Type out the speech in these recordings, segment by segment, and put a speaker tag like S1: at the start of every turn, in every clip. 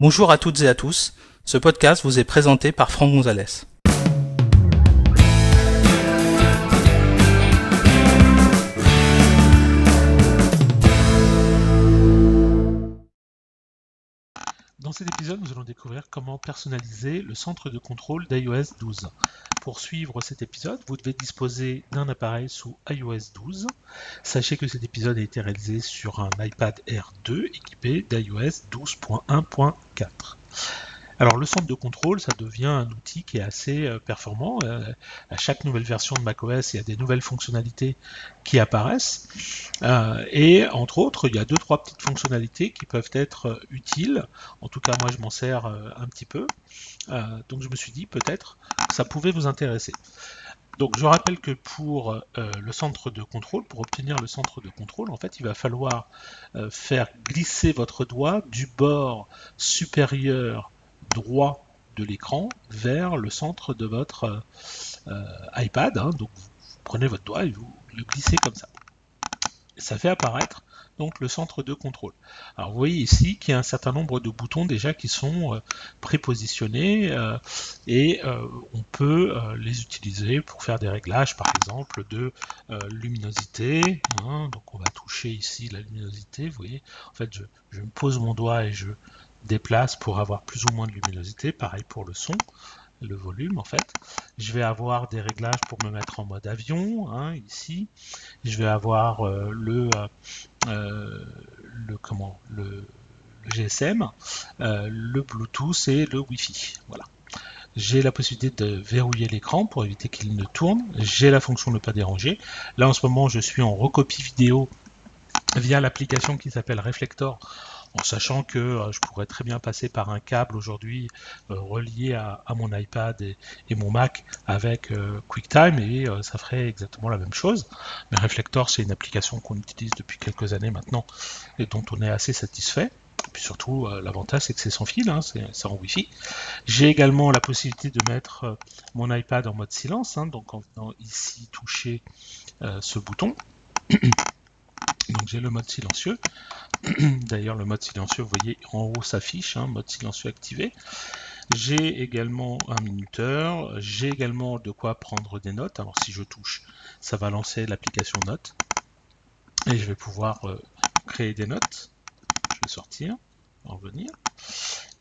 S1: Bonjour à toutes et à tous, ce podcast vous est présenté par Franck Gonzalez.
S2: Cet épisode, nous allons découvrir comment personnaliser le centre de contrôle d'iOS 12. Pour suivre cet épisode, vous devez disposer d'un appareil sous iOS 12. Sachez que cet épisode a été réalisé sur un iPad Air 2 équipé d'iOS 12.1.4. Alors le centre de contrôle, ça devient un outil qui est assez euh, performant. Euh, à chaque nouvelle version de macOS, il y a des nouvelles fonctionnalités qui apparaissent. Euh, et entre autres, il y a deux trois petites fonctionnalités qui peuvent être utiles. En tout cas, moi, je m'en sers un petit peu. donc je me suis dit peut-être ça pouvait vous intéresser. Donc je rappelle que pour le centre de contrôle, pour obtenir le centre de contrôle, en fait, il va falloir faire glisser votre doigt du bord supérieur droit de l'écran vers le centre de votre euh, iPad. Hein. donc vous, prenez votre doigt et vous le glissez comme ça. Ça fait apparaître donc le centre de contrôle. Alors vous voyez ici qu'il y a un certain nombre de boutons déjà qui sont euh, prépositionnés euh, et on peut les utiliser pour faire des réglages par exemple de luminosité. Hein. donc on va toucher ici la luminosité, vous voyez, en fait je, je me pose mon doigt et je déplace pour avoir plus ou moins de luminosité. Pareil pour le son, le volume en fait. Je vais avoir des réglages pour me mettre en mode avion, hein, ici. Je vais avoir euh, le, euh, euh, le, comment, le, GSM, le Bluetooth et le Wi-Fi. Voilà. J'ai la possibilité de verrouiller l'écran pour éviter qu'il ne tourne. J'ai la fonction ne pas déranger. Là en ce moment je suis en recopie vidéo via l'application qui s'appelle Reflector en sachant que euh, je pourrais très bien passer par un câble aujourd'hui euh, relié à, mon iPad et, mon Mac avec euh, QuickTime et ça ferait exactement la même chose. Mais Reflector, c'est une application qu'on utilise depuis quelques années maintenant et dont on est assez satisfait. Et puis surtout, l'avantage c'est que c'est sans fil, hein, c'est en Wi-Fi. J'ai également la possibilité de mettre mon iPad en mode silence, hein, donc en venant ici toucher ce bouton. Donc j'ai le mode silencieux. D'ailleurs, le mode silencieux, vous voyez, en haut s'affiche, hein, mode silencieux activé. J'ai également un minuteur, j'ai également de quoi prendre des notes. Alors si je touche, ça va lancer l'application notes. Et je vais pouvoir euh, créer des notes. Je vais sortir, en revenir.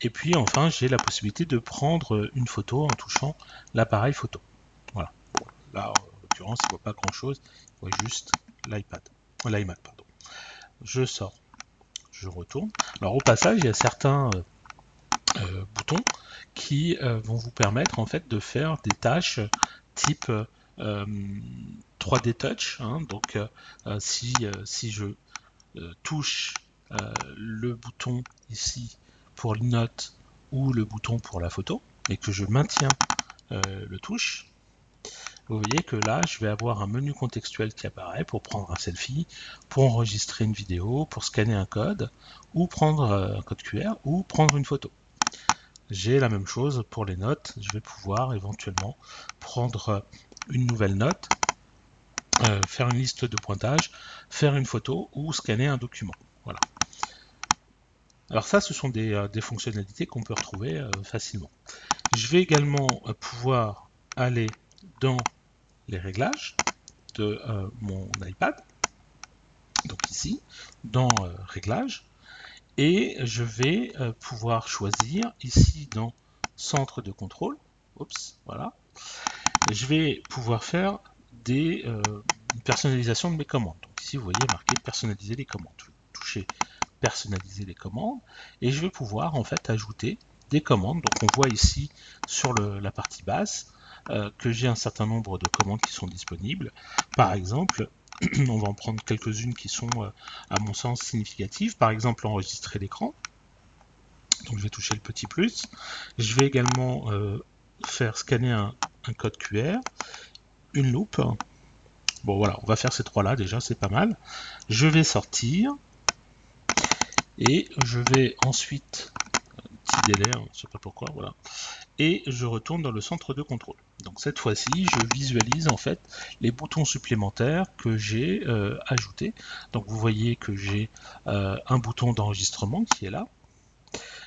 S2: Et puis enfin, j'ai la possibilité de prendre une photo en touchant l'appareil photo. Voilà. Là, en l'occurrence, il ne voit pas grand-chose, il voit juste l'iPad, l'iMac, pardon. Je sors je retourne. Alors au passage, il y a certains euh, euh, boutons qui euh, vont vous permettre en fait de faire des tâches type 3D Touch. Hein. donc si, si je touche le bouton ici pour une note ou le bouton pour la photo et que je maintiens le touche, vous voyez que là, je vais avoir un menu contextuel qui apparaît pour prendre un selfie, pour enregistrer une vidéo, pour scanner un code, ou prendre euh, un code QR, ou prendre une photo. J'ai la même chose pour les notes. Je vais pouvoir éventuellement prendre une nouvelle note, euh, faire une liste de pointage, faire une photo ou scanner un document. Voilà. Alors ça, ce sont des, euh, fonctionnalités qu'on peut retrouver facilement. Je vais également pouvoir aller dans les réglages de euh, mon iPad, donc ici, dans euh, réglages, et je vais euh, pouvoir choisir ici dans centre de contrôle, oups, voilà, je vais pouvoir faire des personnalisations de mes commandes. Donc ici, vous voyez marqué personnaliser les commandes. Toucher personnaliser les commandes et je vais pouvoir en fait ajouter des commandes. Donc on voit ici sur la partie basse euh, que j'ai un certain nombre de commandes qui sont disponibles. Par exemple, on va en prendre quelques-unes qui sont, euh, à mon sens, significatives. Par exemple, enregistrer l'écran. Donc je vais toucher le petit plus. Je vais également euh, faire scanner un, code QR, une loupe. Bon voilà, on va faire ces trois-là déjà, c'est pas mal. Je vais sortir et je vais ensuite, petit délai, hein, je sais pas pourquoi, voilà, et je retourne dans le centre de contrôle. Donc cette fois-ci, je visualise en fait les boutons supplémentaires que j'ai euh, ajoutés. Donc vous voyez que j'ai euh, un bouton d'enregistrement qui est là.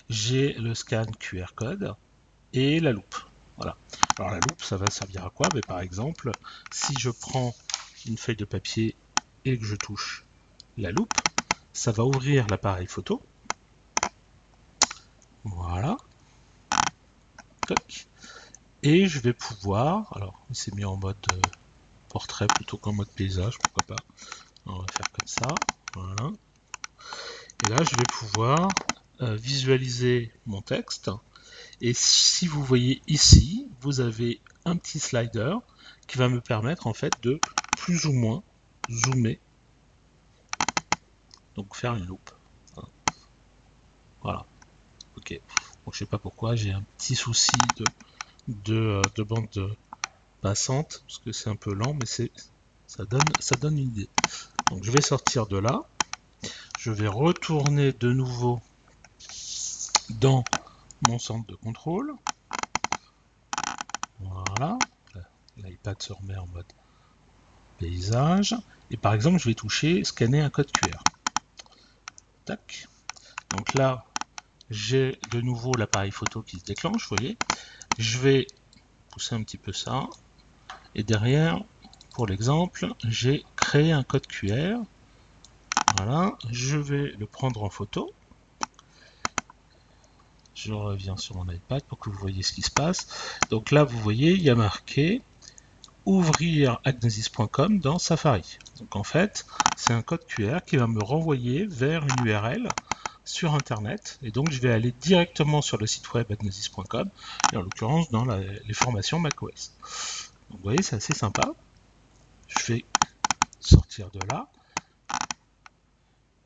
S2: j'ai le scan QR code et la loupe. Voilà. Alors la loupe, ça va servir à quoi? Mais Par exemple, si je prends une feuille de papier et que je touche la loupe, ça va ouvrir l'appareil photo. Voilà. Et je vais pouvoir, alors il s'est mis en mode euh, portrait plutôt qu'en mode paysage, pourquoi pas. On va faire comme ça. Voilà. Et là, je vais pouvoir euh, visualiser mon texte. Et si vous voyez ici, vous avez un petit slider qui va me permettre en fait de plus ou moins zoomer. Donc faire une loupe. Voilà. Ok. Donc je sais pas pourquoi, j'ai un petit souci de, de, euh, bande passante, parce que c'est un peu lent, mais ça donne une idée. Donc je vais sortir de là. Je vais retourner de nouveau dans mon centre de contrôle. Voilà. L'iPad se remet en mode paysage. Et par exemple, je vais toucher scanner un code QR. Tac. Donc là, j'ai de nouveau l'appareil photo qui se déclenche, vous voyez. Je vais pousser un petit peu ça. Et derrière, pour l'exemple, j'ai créé un code QR. Voilà, je vais le prendre en photo. Je reviens sur mon iPad pour que vous voyez ce qui se passe. Donc là, vous voyez, il y a marqué ouvrir agnosis.com dans Safari. Donc en fait, c'est un code QR qui va me renvoyer vers une URL sur Internet. Et donc, je vais aller directement sur le site web agnosis.com, et en l'occurrence dans les formations macOS. Donc, vous voyez, c'est assez sympa. Je vais sortir de là.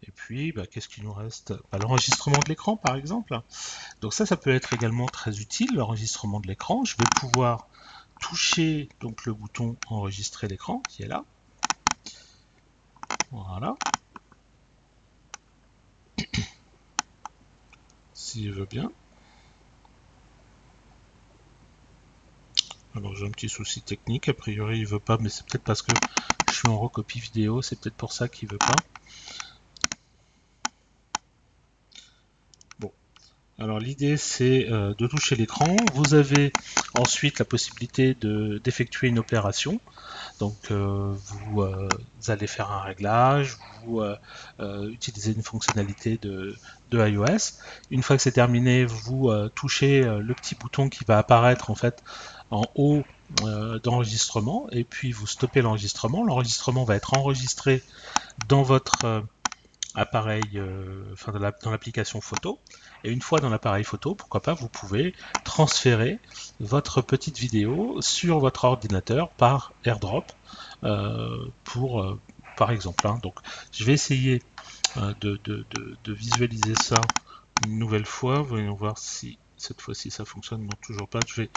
S2: Et puis, bah, qu'est-ce qu'il nous reste? Bah, L'enregistrement de l'écran, par exemple. Donc ça, ça peut être également très utile, l'enregistrement de l'écran. Je vais pouvoir toucher donc le bouton enregistrer l'écran qui est là. Voilà. Veut bien. Alors j'ai un petit souci technique, a priori il veut pas, mais c'est peut-être parce que je suis en recopie vidéo, c'est peut-être pour ça qu'il veut pas. Alors l'idée c'est euh, de toucher l'écran. Vous avez ensuite la possibilité d'effectuer une opération. Donc euh, vous, euh, allez faire un réglage, vous utilisez une fonctionnalité de, iOS. Une fois que c'est terminé, vous touchez le petit bouton qui va apparaître en fait en haut d'enregistrement et puis vous stoppez l'enregistrement. L'enregistrement va être enregistré dans votre appareil, enfin dans l'application photo. Et une fois dans l'appareil photo, pourquoi pas, vous pouvez transférer votre petite vidéo sur votre ordinateur par AirDrop, euh, pour, euh, par exemple. Hein. Donc, je vais essayer euh, de, visualiser ça une nouvelle fois. Voyons voir si cette fois-ci ça fonctionne. Non, toujours pas. Je vais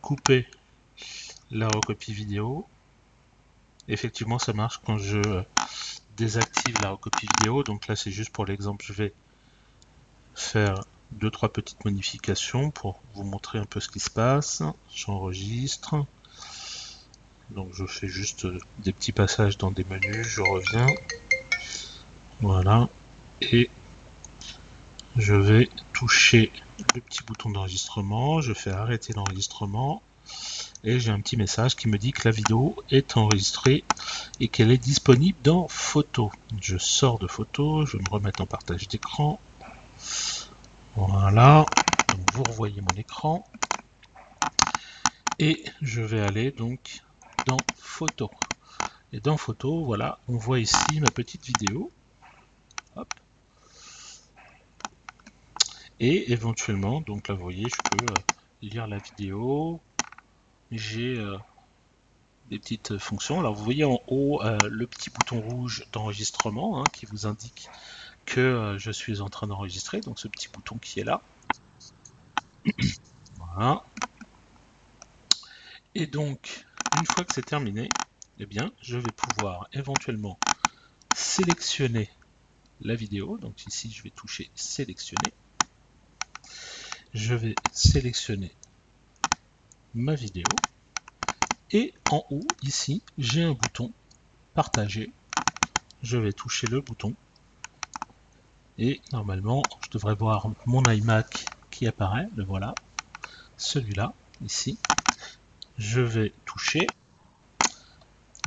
S2: couper la recopie vidéo. Effectivement, ça marche quand je désactive la recopie vidéo. Donc là, c'est juste pour l'exemple. Je vais faire deux trois petites modifications pour vous montrer un peu ce qui se passe. J'enregistre. Donc je fais juste des petits passages dans des menus, je reviens. Voilà. Et je vais toucher le petit bouton d'enregistrement, je fais arrêter l'enregistrement et j'ai un petit message qui me dit que la vidéo est enregistrée et qu'elle est disponible dans photo. Je sors de photo, je vais me remettre en partage d'écran. Voilà, vous revoyez mon écran. Et je vais aller donc dans photo. Et dans photo, voilà, on voit ici ma petite vidéo. Et éventuellement, donc là vous voyez, je peux euh, lire la vidéo. J'ai euh, des petites fonctions. Alors vous voyez en haut euh, le petit bouton rouge d'enregistrement hein, qui vous indique que euh, je suis en train d'enregistrer, donc ce petit bouton qui est là. voilà. Et donc, une fois que c'est terminé, eh bien, je vais pouvoir éventuellement sélectionner la vidéo. Donc ici, je vais toucher sélectionner. Je vais sélectionner ma vidéo. Et en haut, ici, j'ai un bouton partager. Je vais toucher le bouton Et normalement, je devrais voir mon iMac qui apparaît, le voilà, celui-là, ici. Je vais toucher.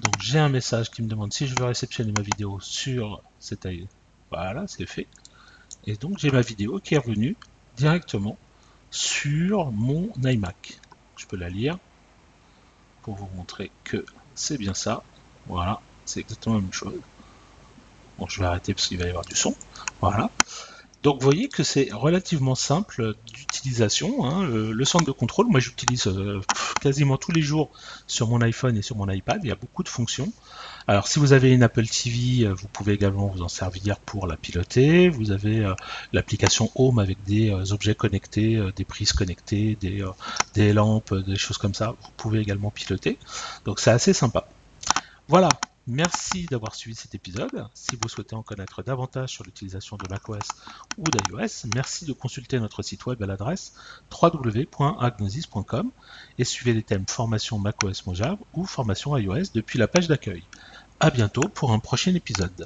S2: Donc j'ai un message qui me demande si je veux réceptionner ma vidéo sur cet iMac. Voilà, c'est fait. Et donc j'ai ma vidéo qui est revenue directement sur mon iMac. Je peux la lire pour vous montrer que c'est bien ça. Voilà, c'est exactement la même chose. Bon, je vais arrêter parce qu'il va y avoir du son. Voilà. Donc vous voyez que c'est relativement simple d'utilisation. Hein. Le, centre de contrôle, moi j'utilise euh, quasiment tous les jours sur mon iPhone et sur mon iPad. Il y a beaucoup de fonctions. Alors si vous avez une Apple TV, euh, vous pouvez également vous en servir pour la piloter. Vous avez euh, l'application Home avec des objets connectés, des prises connectées, des, des lampes, des choses comme ça. Vous pouvez également piloter. Donc c'est assez sympa. Voilà, Merci d'avoir suivi cet épisode. Si vous souhaitez en connaître davantage sur l'utilisation de macOS ou d'iOS, merci de consulter notre site web à l'adresse www.agnosis.com et suivez les thèmes formation macOS Mojave ou formation iOS depuis la page d'accueil. A bientôt pour un prochain épisode.